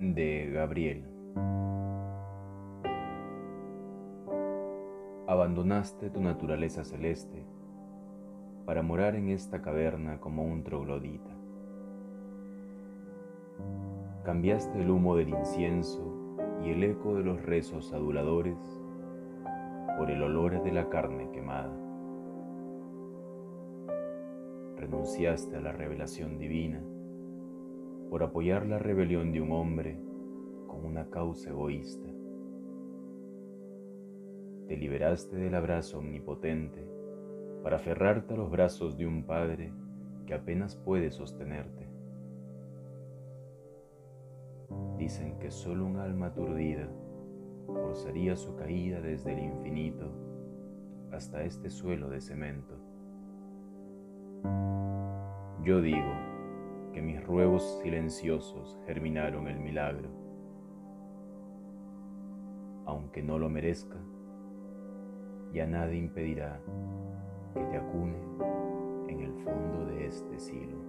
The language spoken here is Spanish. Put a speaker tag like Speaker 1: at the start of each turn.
Speaker 1: De Gabriel. Abandonaste tu naturaleza celeste para morar en esta caverna como un troglodita. Cambiaste el humo del incienso y el eco de los rezos aduladores por el olor de la carne quemada. Renunciaste a la revelación divina por apoyar la rebelión de un hombre con una causa egoísta. Te liberaste del abrazo omnipotente para aferrarte a los brazos de un padre que apenas puede sostenerte. Dicen que solo un alma aturdida forzaría su caída desde el infinito hasta este suelo de cemento. Yo digo que mis ruegos silenciosos germinaron el milagro. Aunque no lo merezca, ya nada impedirá que te acune en el fondo de este silo.